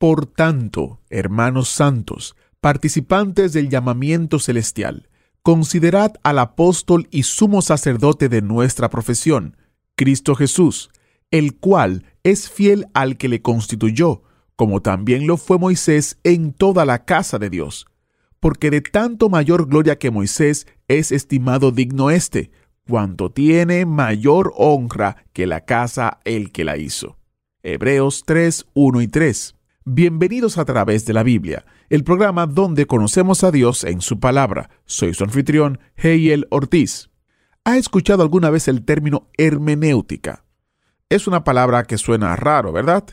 Por tanto, hermanos santos, participantes del llamamiento celestial, considerad al apóstol y sumo sacerdote de nuestra profesión, Cristo Jesús, el cual es fiel al que le constituyó, como también lo fue Moisés en toda la casa de Dios. Porque de tanto mayor gloria que Moisés es estimado digno éste, cuanto tiene mayor honra que la casa el que la hizo. Hebreos 3, 1 y 3. Bienvenidos a través de la Biblia, el programa donde conocemos a Dios en su palabra. Soy su anfitrión, Heiel Ortiz. ¿Ha escuchado alguna vez el término hermenéutica? Es una palabra que suena raro, ¿verdad?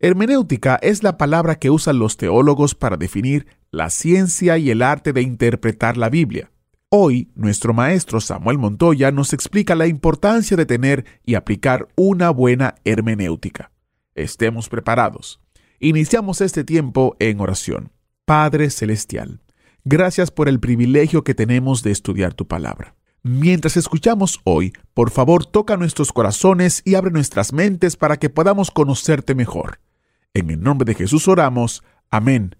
Hermenéutica es la palabra que usan los teólogos para definir la ciencia y el arte de interpretar la Biblia. Hoy, nuestro maestro Samuel Montoya nos explica la importancia de tener y aplicar una buena hermenéutica. Estemos preparados. Iniciamos este tiempo en oración. Padre Celestial, gracias por el privilegio que tenemos de estudiar tu palabra. Mientras escuchamos hoy, por favor toca nuestros corazones y abre nuestras mentes para que podamos conocerte mejor. En el nombre de Jesús oramos. Amén.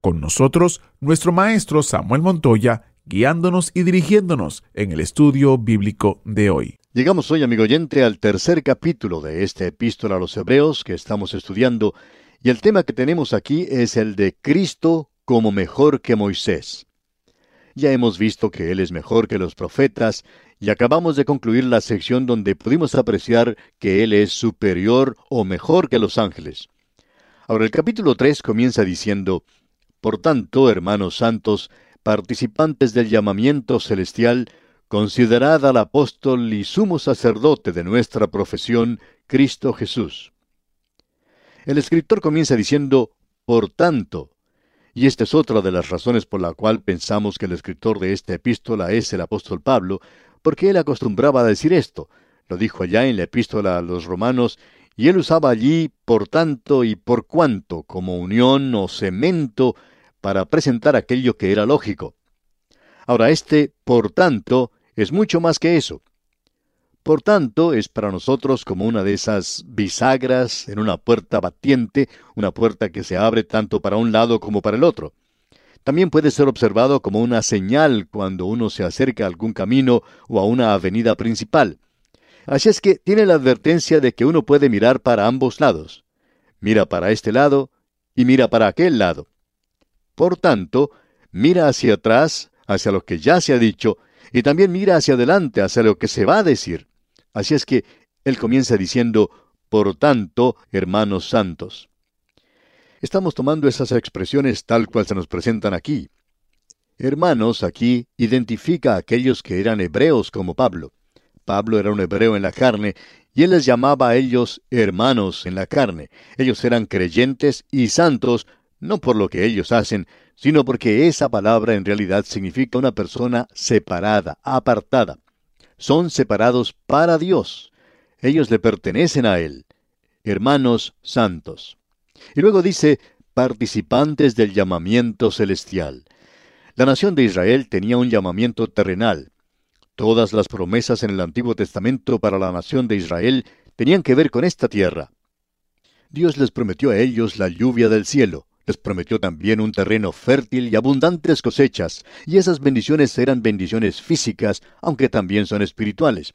Con nosotros, nuestro maestro Samuel Montoya, guiándonos y dirigiéndonos en el estudio bíblico de hoy. Llegamos hoy, amigo oyente, al tercer capítulo de esta epístola a los Hebreos que estamos estudiando, y el tema que tenemos aquí es el de Cristo como mejor que Moisés. Ya hemos visto que Él es mejor que los profetas, y acabamos de concluir la sección donde pudimos apreciar que Él es superior o mejor que los ángeles. Ahora el capítulo 3 comienza diciendo, Por tanto, hermanos santos, participantes del llamamiento celestial, considerad al apóstol y sumo sacerdote de nuestra profesión, Cristo Jesús. El escritor comienza diciendo, Por tanto, y esta es otra de las razones por la cual pensamos que el escritor de esta epístola es el apóstol Pablo, porque él acostumbraba a decir esto. Lo dijo allá en la epístola a los romanos y él usaba allí por tanto y por cuanto como unión o cemento para presentar aquello que era lógico. Ahora, este por tanto es mucho más que eso. Por tanto, es para nosotros como una de esas bisagras en una puerta batiente, una puerta que se abre tanto para un lado como para el otro. También puede ser observado como una señal cuando uno se acerca a algún camino o a una avenida principal. Así es que tiene la advertencia de que uno puede mirar para ambos lados. Mira para este lado y mira para aquel lado. Por tanto, mira hacia atrás, hacia lo que ya se ha dicho, y también mira hacia adelante, hacia lo que se va a decir. Así es que él comienza diciendo, por tanto, hermanos santos. Estamos tomando esas expresiones tal cual se nos presentan aquí. Hermanos aquí identifica a aquellos que eran hebreos como Pablo. Pablo era un hebreo en la carne, y él les llamaba a ellos hermanos en la carne. Ellos eran creyentes y santos, no por lo que ellos hacen, sino porque esa palabra en realidad significa una persona separada, apartada. Son separados para Dios. Ellos le pertenecen a Él. Hermanos santos. Y luego dice, participantes del llamamiento celestial. La nación de Israel tenía un llamamiento terrenal. Todas las promesas en el Antiguo Testamento para la nación de Israel tenían que ver con esta tierra. Dios les prometió a ellos la lluvia del cielo, les prometió también un terreno fértil y abundantes cosechas, y esas bendiciones eran bendiciones físicas, aunque también son espirituales.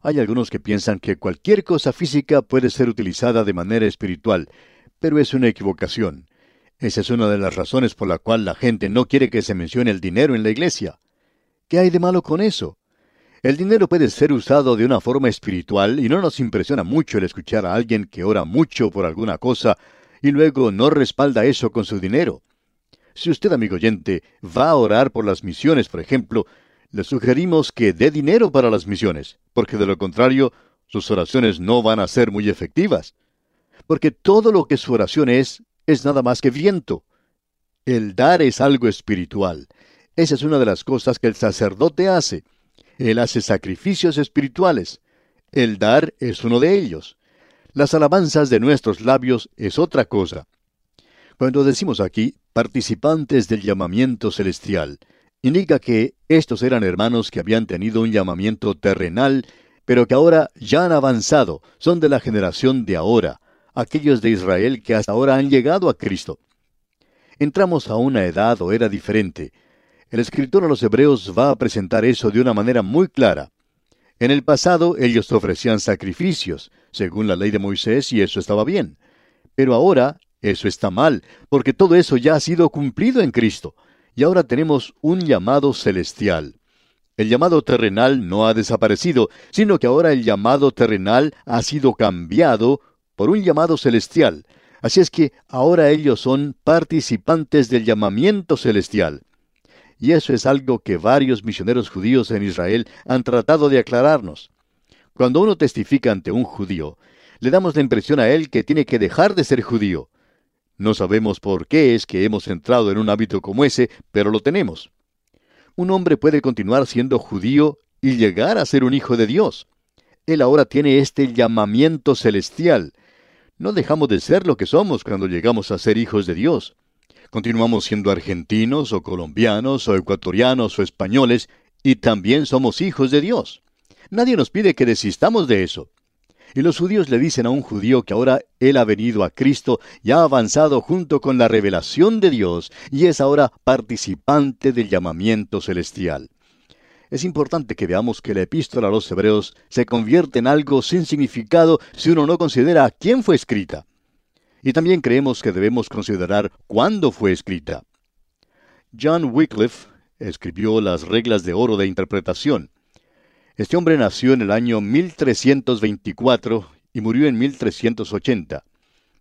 Hay algunos que piensan que cualquier cosa física puede ser utilizada de manera espiritual, pero es una equivocación. Esa es una de las razones por la cual la gente no quiere que se mencione el dinero en la iglesia. ¿Qué hay de malo con eso? El dinero puede ser usado de una forma espiritual y no nos impresiona mucho el escuchar a alguien que ora mucho por alguna cosa y luego no respalda eso con su dinero. Si usted, amigo oyente, va a orar por las misiones, por ejemplo, le sugerimos que dé dinero para las misiones, porque de lo contrario, sus oraciones no van a ser muy efectivas. porque todo lo que su oración es, es nada más que viento. El dar es algo espiritual. Esa es una de las cosas que el sacerdote hace. Él hace sacrificios espirituales. El dar es uno de ellos. Las alabanzas de nuestros labios es otra cosa. Cuando decimos aquí participantes del llamamiento celestial, indica que estos eran hermanos que habían tenido un llamamiento terrenal, pero que ahora ya han avanzado, son de la generación de ahora, aquellos de Israel que hasta ahora han llegado a Cristo. Entramos a una edad o era diferente. El escritor a los Hebreos va a presentar eso de una manera muy clara. En el pasado ellos ofrecían sacrificios, según la ley de Moisés, y eso estaba bien. Pero ahora eso está mal, porque todo eso ya ha sido cumplido en Cristo, y ahora tenemos un llamado celestial. El llamado terrenal no ha desaparecido, sino que ahora el llamado terrenal ha sido cambiado por un llamado celestial. Así es que ahora ellos son participantes del llamamiento celestial. Y eso es algo que varios misioneros judíos en Israel han tratado de aclararnos. Cuando uno testifica ante un judío, le damos la impresión a él que tiene que dejar de ser judío. No sabemos por qué es que hemos entrado en un hábito como ese, pero lo tenemos. Un hombre puede continuar siendo judío y llegar a ser un hijo de Dios. Él ahora tiene este llamamiento celestial. No dejamos de ser lo que somos cuando llegamos a ser hijos de Dios. Continuamos siendo argentinos o colombianos o ecuatorianos o españoles y también somos hijos de Dios. Nadie nos pide que desistamos de eso. Y los judíos le dicen a un judío que ahora él ha venido a Cristo y ha avanzado junto con la revelación de Dios y es ahora participante del llamamiento celestial. Es importante que veamos que la epístola a los hebreos se convierte en algo sin significado si uno no considera a quién fue escrita. Y también creemos que debemos considerar cuándo fue escrita. John Wycliffe escribió las reglas de oro de interpretación. Este hombre nació en el año 1324 y murió en 1380.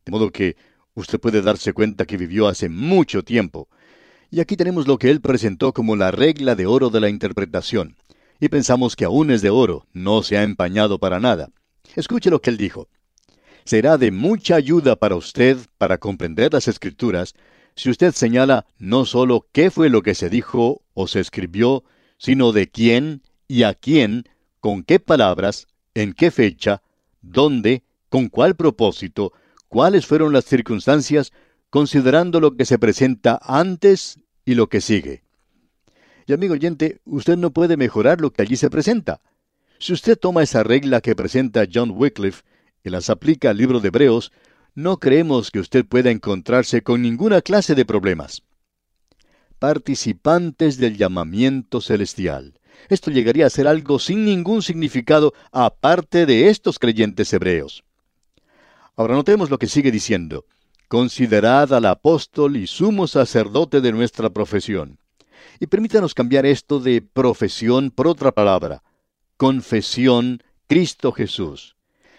De modo que usted puede darse cuenta que vivió hace mucho tiempo. Y aquí tenemos lo que él presentó como la regla de oro de la interpretación. Y pensamos que aún es de oro, no se ha empañado para nada. Escuche lo que él dijo. Será de mucha ayuda para usted para comprender las escrituras si usted señala no sólo qué fue lo que se dijo o se escribió, sino de quién y a quién, con qué palabras, en qué fecha, dónde, con cuál propósito, cuáles fueron las circunstancias, considerando lo que se presenta antes y lo que sigue. Y amigo oyente, usted no puede mejorar lo que allí se presenta. Si usted toma esa regla que presenta John Wycliffe y las aplica al libro de Hebreos, no creemos que usted pueda encontrarse con ninguna clase de problemas. Participantes del llamamiento celestial. Esto llegaría a ser algo sin ningún significado aparte de estos creyentes hebreos. Ahora notemos lo que sigue diciendo. Considerad al apóstol y sumo sacerdote de nuestra profesión. Y permítanos cambiar esto de profesión por otra palabra. Confesión Cristo Jesús.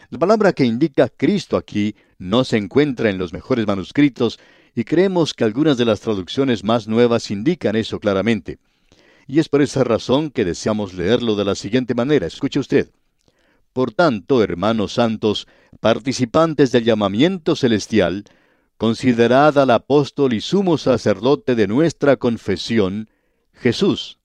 La palabra que indica Cristo aquí no se encuentra en los mejores manuscritos y creemos que algunas de las traducciones más nuevas indican eso claramente y es por esa razón que deseamos leerlo de la siguiente manera. Escuche usted. Por tanto, hermanos santos, participantes del llamamiento celestial, considerad al apóstol y sumo sacerdote de nuestra confesión, Jesús.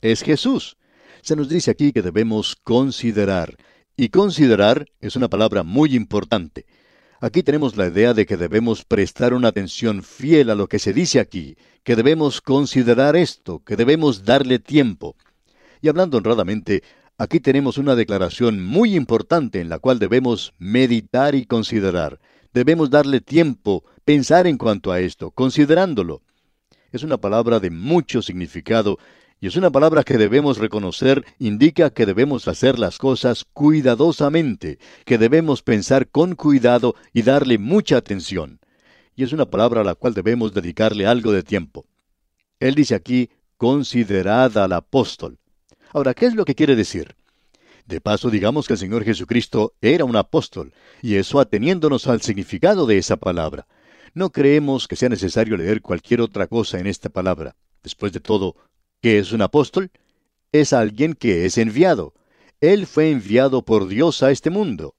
Es Jesús. Se nos dice aquí que debemos considerar, y considerar es una palabra muy importante. Aquí tenemos la idea de que debemos prestar una atención fiel a lo que se dice aquí, que debemos considerar esto, que debemos darle tiempo. Y hablando honradamente, aquí tenemos una declaración muy importante en la cual debemos meditar y considerar. Debemos darle tiempo, pensar en cuanto a esto, considerándolo. Es una palabra de mucho significado y es una palabra que debemos reconocer, indica que debemos hacer las cosas cuidadosamente, que debemos pensar con cuidado y darle mucha atención. Y es una palabra a la cual debemos dedicarle algo de tiempo. Él dice aquí, considerad al apóstol. Ahora, ¿qué es lo que quiere decir? De paso, digamos que el Señor Jesucristo era un apóstol, y eso ateniéndonos al significado de esa palabra. No creemos que sea necesario leer cualquier otra cosa en esta palabra. Después de todo, ¿Qué es un apóstol? Es alguien que es enviado. Él fue enviado por Dios a este mundo.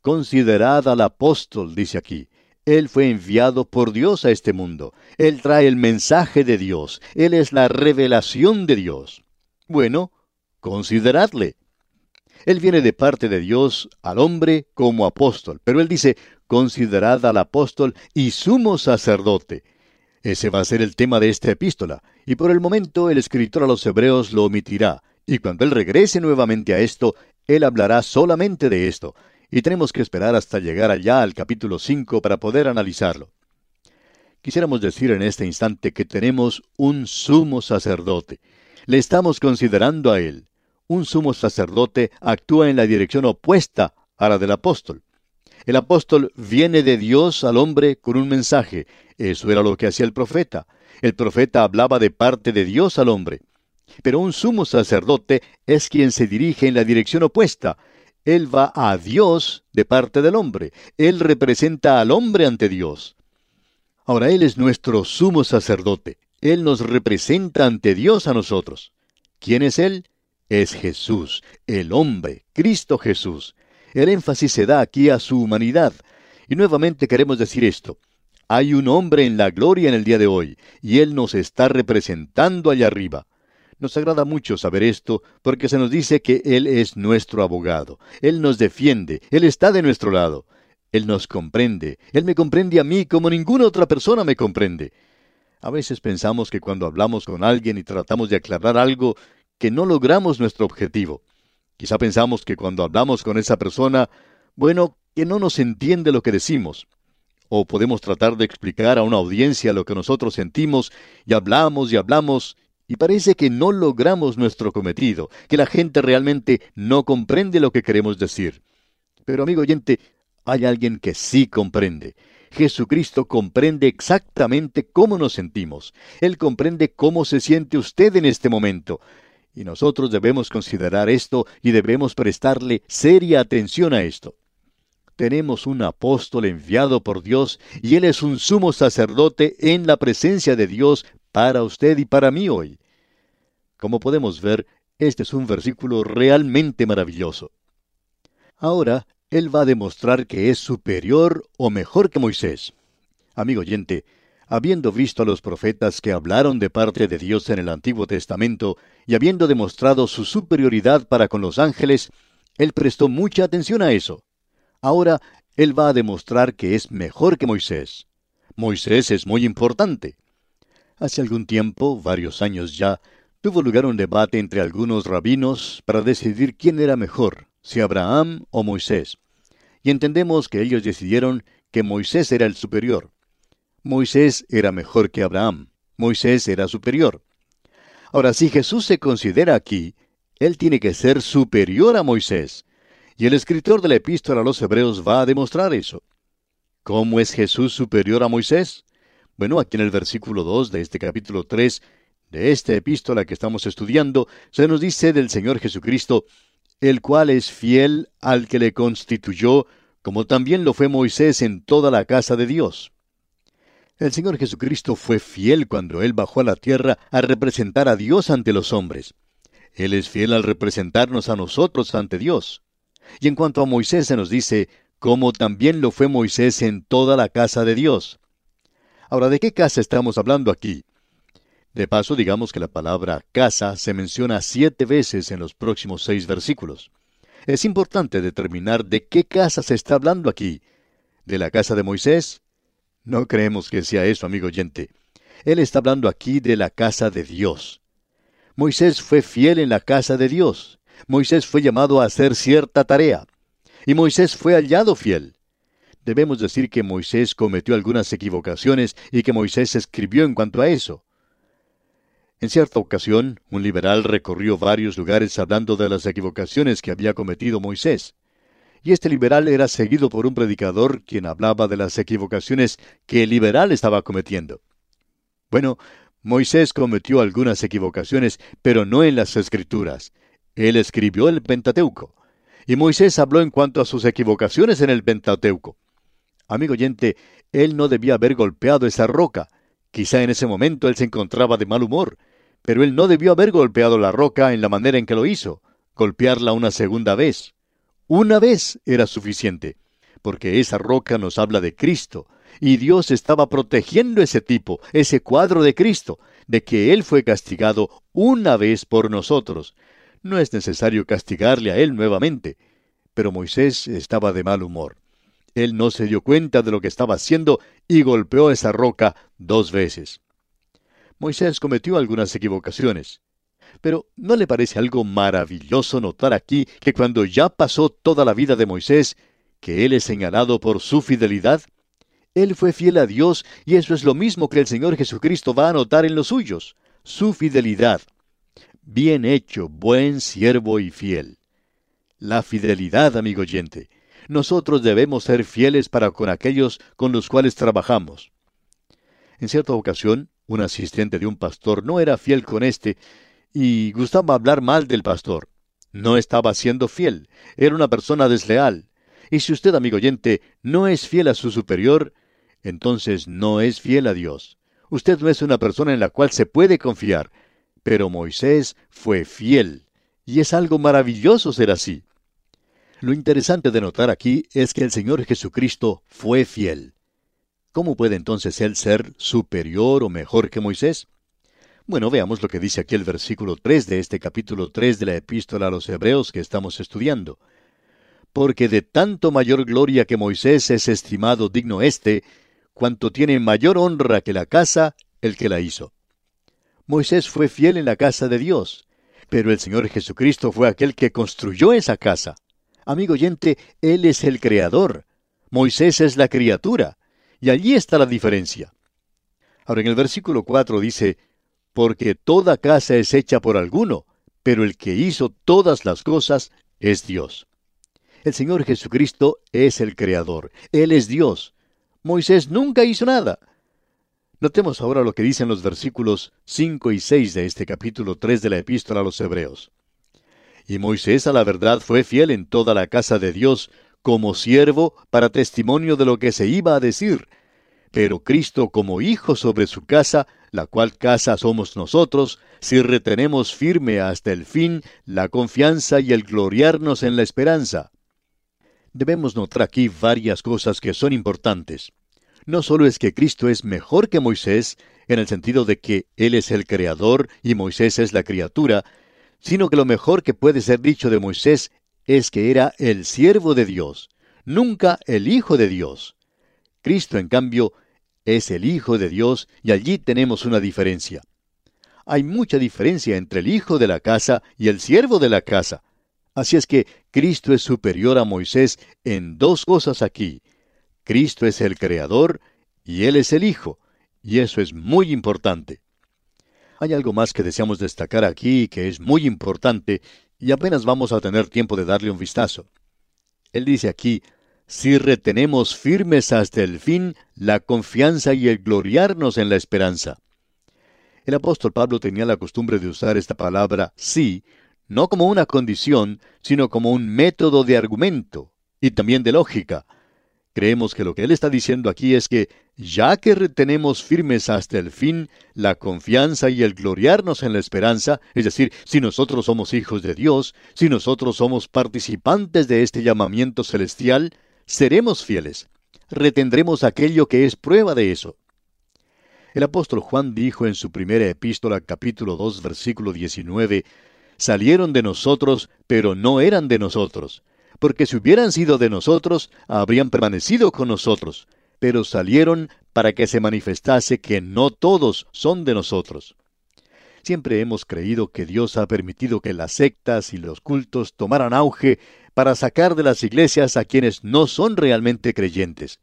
Considerad al apóstol, dice aquí. Él fue enviado por Dios a este mundo. Él trae el mensaje de Dios. Él es la revelación de Dios. Bueno, consideradle. Él viene de parte de Dios al hombre como apóstol, pero él dice, considerad al apóstol y sumo sacerdote. Ese va a ser el tema de esta epístola, y por el momento el escritor a los hebreos lo omitirá, y cuando él regrese nuevamente a esto, él hablará solamente de esto, y tenemos que esperar hasta llegar allá al capítulo 5 para poder analizarlo. Quisiéramos decir en este instante que tenemos un sumo sacerdote. Le estamos considerando a él. Un sumo sacerdote actúa en la dirección opuesta a la del apóstol. El apóstol viene de Dios al hombre con un mensaje. Eso era lo que hacía el profeta. El profeta hablaba de parte de Dios al hombre. Pero un sumo sacerdote es quien se dirige en la dirección opuesta. Él va a Dios de parte del hombre. Él representa al hombre ante Dios. Ahora Él es nuestro sumo sacerdote. Él nos representa ante Dios a nosotros. ¿Quién es Él? Es Jesús, el hombre, Cristo Jesús. El énfasis se da aquí a su humanidad. Y nuevamente queremos decir esto. Hay un hombre en la gloria en el día de hoy, y Él nos está representando allá arriba. Nos agrada mucho saber esto porque se nos dice que Él es nuestro abogado. Él nos defiende, Él está de nuestro lado. Él nos comprende, Él me comprende a mí como ninguna otra persona me comprende. A veces pensamos que cuando hablamos con alguien y tratamos de aclarar algo, que no logramos nuestro objetivo. Quizá pensamos que cuando hablamos con esa persona, bueno, que no nos entiende lo que decimos. O podemos tratar de explicar a una audiencia lo que nosotros sentimos y hablamos y hablamos y parece que no logramos nuestro cometido, que la gente realmente no comprende lo que queremos decir. Pero amigo oyente, hay alguien que sí comprende. Jesucristo comprende exactamente cómo nos sentimos. Él comprende cómo se siente usted en este momento. Y nosotros debemos considerar esto y debemos prestarle seria atención a esto. Tenemos un apóstol enviado por Dios y él es un sumo sacerdote en la presencia de Dios para usted y para mí hoy. Como podemos ver, este es un versículo realmente maravilloso. Ahora, él va a demostrar que es superior o mejor que Moisés. Amigo oyente, habiendo visto a los profetas que hablaron de parte de Dios en el Antiguo Testamento y habiendo demostrado su superioridad para con los ángeles, él prestó mucha atención a eso. Ahora, él va a demostrar que es mejor que Moisés. Moisés es muy importante. Hace algún tiempo, varios años ya, tuvo lugar un debate entre algunos rabinos para decidir quién era mejor, si Abraham o Moisés. Y entendemos que ellos decidieron que Moisés era el superior. Moisés era mejor que Abraham. Moisés era superior. Ahora, si Jesús se considera aquí, Él tiene que ser superior a Moisés. Y el escritor de la epístola a los Hebreos va a demostrar eso. ¿Cómo es Jesús superior a Moisés? Bueno, aquí en el versículo 2 de este capítulo 3 de esta epístola que estamos estudiando, se nos dice del Señor Jesucristo, el cual es fiel al que le constituyó, como también lo fue Moisés en toda la casa de Dios. El Señor Jesucristo fue fiel cuando Él bajó a la tierra a representar a Dios ante los hombres. Él es fiel al representarnos a nosotros ante Dios. Y en cuanto a Moisés se nos dice, como también lo fue Moisés en toda la casa de Dios. Ahora, ¿de qué casa estamos hablando aquí? De paso, digamos que la palabra casa se menciona siete veces en los próximos seis versículos. Es importante determinar de qué casa se está hablando aquí. ¿De la casa de Moisés? No creemos que sea eso, amigo oyente. Él está hablando aquí de la casa de Dios. Moisés fue fiel en la casa de Dios. Moisés fue llamado a hacer cierta tarea. Y Moisés fue hallado fiel. Debemos decir que Moisés cometió algunas equivocaciones y que Moisés escribió en cuanto a eso. En cierta ocasión, un liberal recorrió varios lugares hablando de las equivocaciones que había cometido Moisés y este liberal era seguido por un predicador quien hablaba de las equivocaciones que el liberal estaba cometiendo. Bueno, Moisés cometió algunas equivocaciones, pero no en las escrituras. Él escribió el Pentateuco. Y Moisés habló en cuanto a sus equivocaciones en el Pentateuco. Amigo oyente, él no debía haber golpeado esa roca. Quizá en ese momento él se encontraba de mal humor, pero él no debió haber golpeado la roca en la manera en que lo hizo, golpearla una segunda vez. Una vez era suficiente. porque esa roca nos habla de Cristo, y Dios estaba protegiendo ese tipo, ese cuadro de Cristo, de que Él fue castigado una vez por nosotros. No es necesario castigarle a Él nuevamente. Pero Moisés estaba de mal humor. Él no se dio cuenta de lo que estaba haciendo y golpeó esa roca dos veces. Moisés cometió algunas equivocaciones. Pero ¿no le parece algo maravilloso notar aquí que cuando ya pasó toda la vida de Moisés, que él es señalado por su fidelidad? Él fue fiel a Dios y eso es lo mismo que el Señor Jesucristo va a notar en los suyos, su fidelidad. Bien hecho, buen siervo y fiel. La fidelidad, amigo oyente. Nosotros debemos ser fieles para con aquellos con los cuales trabajamos. En cierta ocasión, un asistente de un pastor no era fiel con éste y gustaba hablar mal del pastor. No estaba siendo fiel, era una persona desleal. Y si usted, amigo oyente, no es fiel a su superior, entonces no es fiel a Dios. Usted no es una persona en la cual se puede confiar. Pero Moisés fue fiel. Y es algo maravilloso ser así. Lo interesante de notar aquí es que el Señor Jesucristo fue fiel. ¿Cómo puede entonces Él ser superior o mejor que Moisés? Bueno, veamos lo que dice aquí el versículo 3 de este capítulo 3 de la epístola a los Hebreos que estamos estudiando. Porque de tanto mayor gloria que Moisés es estimado digno éste, cuanto tiene mayor honra que la casa, el que la hizo. Moisés fue fiel en la casa de Dios, pero el Señor Jesucristo fue aquel que construyó esa casa. Amigo oyente, Él es el creador. Moisés es la criatura. Y allí está la diferencia. Ahora en el versículo 4 dice, porque toda casa es hecha por alguno, pero el que hizo todas las cosas es Dios. El Señor Jesucristo es el Creador, Él es Dios. Moisés nunca hizo nada. Notemos ahora lo que dicen los versículos 5 y 6 de este capítulo 3 de la epístola a los Hebreos. Y Moisés a la verdad fue fiel en toda la casa de Dios, como siervo para testimonio de lo que se iba a decir. Pero Cristo como hijo sobre su casa, la cual casa somos nosotros, si retenemos firme hasta el fin la confianza y el gloriarnos en la esperanza debemos notar aquí varias cosas que son importantes. No solo es que Cristo es mejor que Moisés, en el sentido de que Él es el creador y Moisés es la criatura, sino que lo mejor que puede ser dicho de Moisés es que era el siervo de Dios, nunca el Hijo de Dios. Cristo, en cambio, es el Hijo de Dios y allí tenemos una diferencia. Hay mucha diferencia entre el Hijo de la casa y el siervo de la casa. Así es que Cristo es superior a Moisés en dos cosas aquí. Cristo es el Creador y Él es el Hijo, y eso es muy importante. Hay algo más que deseamos destacar aquí que es muy importante y apenas vamos a tener tiempo de darle un vistazo. Él dice aquí, si retenemos firmes hasta el fin la confianza y el gloriarnos en la esperanza. El apóstol Pablo tenía la costumbre de usar esta palabra sí no como una condición, sino como un método de argumento y también de lógica. Creemos que lo que él está diciendo aquí es que, ya que retenemos firmes hasta el fin la confianza y el gloriarnos en la esperanza, es decir, si nosotros somos hijos de Dios, si nosotros somos participantes de este llamamiento celestial, seremos fieles. Retendremos aquello que es prueba de eso. El apóstol Juan dijo en su primera epístola capítulo 2 versículo 19, salieron de nosotros, pero no eran de nosotros. Porque si hubieran sido de nosotros, habrían permanecido con nosotros, pero salieron para que se manifestase que no todos son de nosotros. Siempre hemos creído que Dios ha permitido que las sectas y los cultos tomaran auge para sacar de las iglesias a quienes no son realmente creyentes.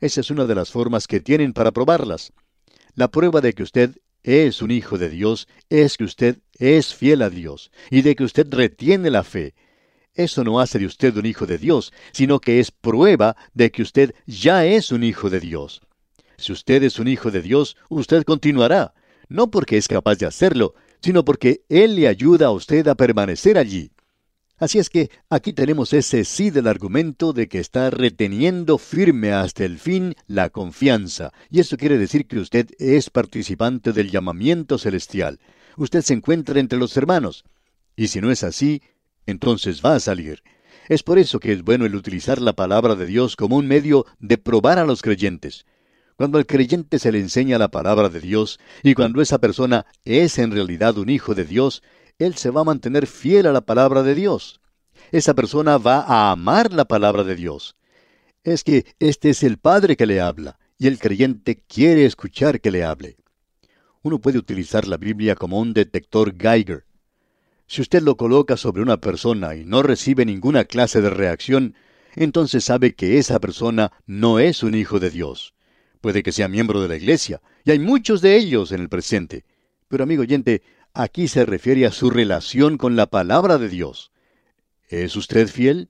Esa es una de las formas que tienen para probarlas. La prueba de que usted es un hijo de Dios es que usted es fiel a Dios y de que usted retiene la fe. Eso no hace de usted un hijo de Dios, sino que es prueba de que usted ya es un hijo de Dios. Si usted es un hijo de Dios, usted continuará, no porque es capaz de hacerlo, sino porque Él le ayuda a usted a permanecer allí. Así es que aquí tenemos ese sí del argumento de que está reteniendo firme hasta el fin la confianza, y eso quiere decir que usted es participante del llamamiento celestial. Usted se encuentra entre los hermanos. Y si no es así, entonces va a salir. Es por eso que es bueno el utilizar la palabra de Dios como un medio de probar a los creyentes. Cuando al creyente se le enseña la palabra de Dios y cuando esa persona es en realidad un hijo de Dios, él se va a mantener fiel a la palabra de Dios. Esa persona va a amar la palabra de Dios. Es que este es el Padre que le habla, y el creyente quiere escuchar que le hable. Uno puede utilizar la Biblia como un detector Geiger. Si usted lo coloca sobre una persona y no recibe ninguna clase de reacción, entonces sabe que esa persona no es un hijo de Dios. Puede que sea miembro de la iglesia, y hay muchos de ellos en el presente. Pero amigo oyente, aquí se refiere a su relación con la palabra de Dios. ¿Es usted fiel?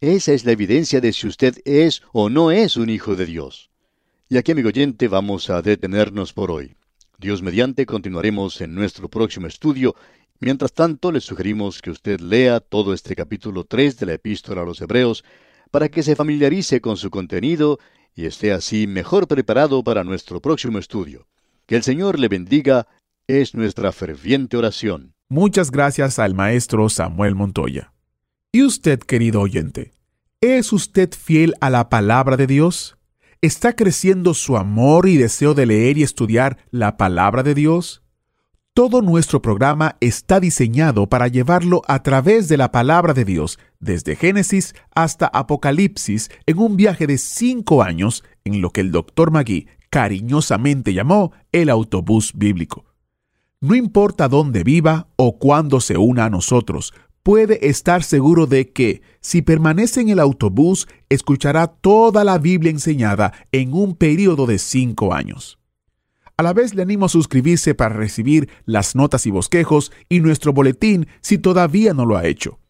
Esa es la evidencia de si usted es o no es un hijo de Dios. Y aquí, amigo oyente, vamos a detenernos por hoy. Dios mediante continuaremos en nuestro próximo estudio. Mientras tanto, le sugerimos que usted lea todo este capítulo 3 de la epístola a los Hebreos para que se familiarice con su contenido y esté así mejor preparado para nuestro próximo estudio. Que el Señor le bendiga es nuestra ferviente oración. Muchas gracias al maestro Samuel Montoya. ¿Y usted, querido oyente? ¿Es usted fiel a la palabra de Dios? ¿Está creciendo su amor y deseo de leer y estudiar la palabra de Dios? Todo nuestro programa está diseñado para llevarlo a través de la palabra de Dios, desde Génesis hasta Apocalipsis, en un viaje de cinco años en lo que el Dr. Magui cariñosamente llamó el autobús bíblico. No importa dónde viva o cuándo se una a nosotros, puede estar seguro de que, si permanece en el autobús, escuchará toda la Biblia enseñada en un periodo de cinco años. A la vez le animo a suscribirse para recibir las notas y bosquejos y nuestro boletín si todavía no lo ha hecho.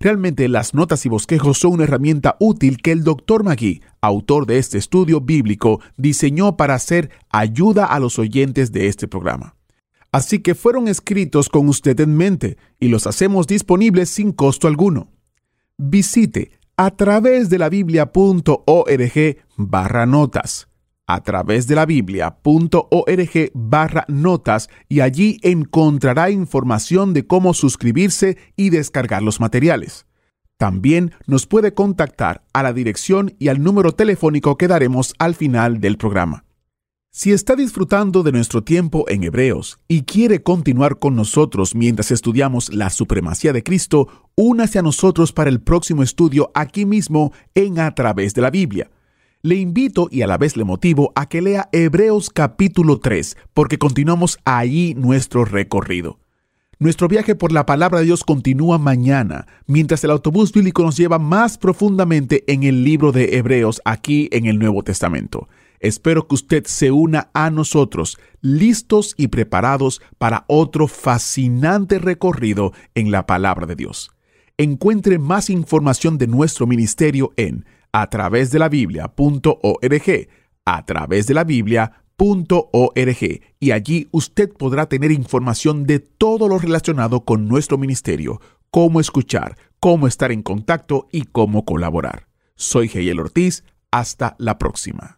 Realmente las notas y bosquejos son una herramienta útil que el Dr. Magui, autor de este estudio bíblico, diseñó para hacer ayuda a los oyentes de este programa. Así que fueron escritos con usted en mente y los hacemos disponibles sin costo alguno. Visite a través de la biblia.org barra notas a través de la biblia.org barra notas y allí encontrará información de cómo suscribirse y descargar los materiales. También nos puede contactar a la dirección y al número telefónico que daremos al final del programa. Si está disfrutando de nuestro tiempo en Hebreos y quiere continuar con nosotros mientras estudiamos la supremacía de Cristo, únase a nosotros para el próximo estudio aquí mismo en A través de la Biblia. Le invito y a la vez le motivo a que lea Hebreos capítulo 3, porque continuamos allí nuestro recorrido. Nuestro viaje por la palabra de Dios continúa mañana, mientras el autobús bíblico nos lleva más profundamente en el libro de Hebreos aquí en el Nuevo Testamento. Espero que usted se una a nosotros, listos y preparados para otro fascinante recorrido en la palabra de Dios. Encuentre más información de nuestro ministerio en a través de la Biblia.org, a través y allí usted podrá tener información de todo lo relacionado con nuestro ministerio, cómo escuchar, cómo estar en contacto y cómo colaborar. Soy Geyel Ortiz, hasta la próxima.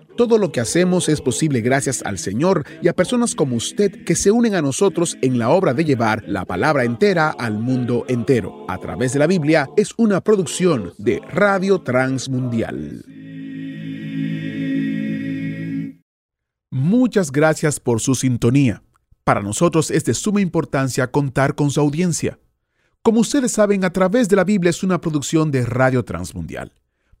Todo lo que hacemos es posible gracias al Señor y a personas como usted que se unen a nosotros en la obra de llevar la palabra entera al mundo entero. A través de la Biblia es una producción de Radio Transmundial. Muchas gracias por su sintonía. Para nosotros es de suma importancia contar con su audiencia. Como ustedes saben, a través de la Biblia es una producción de Radio Transmundial.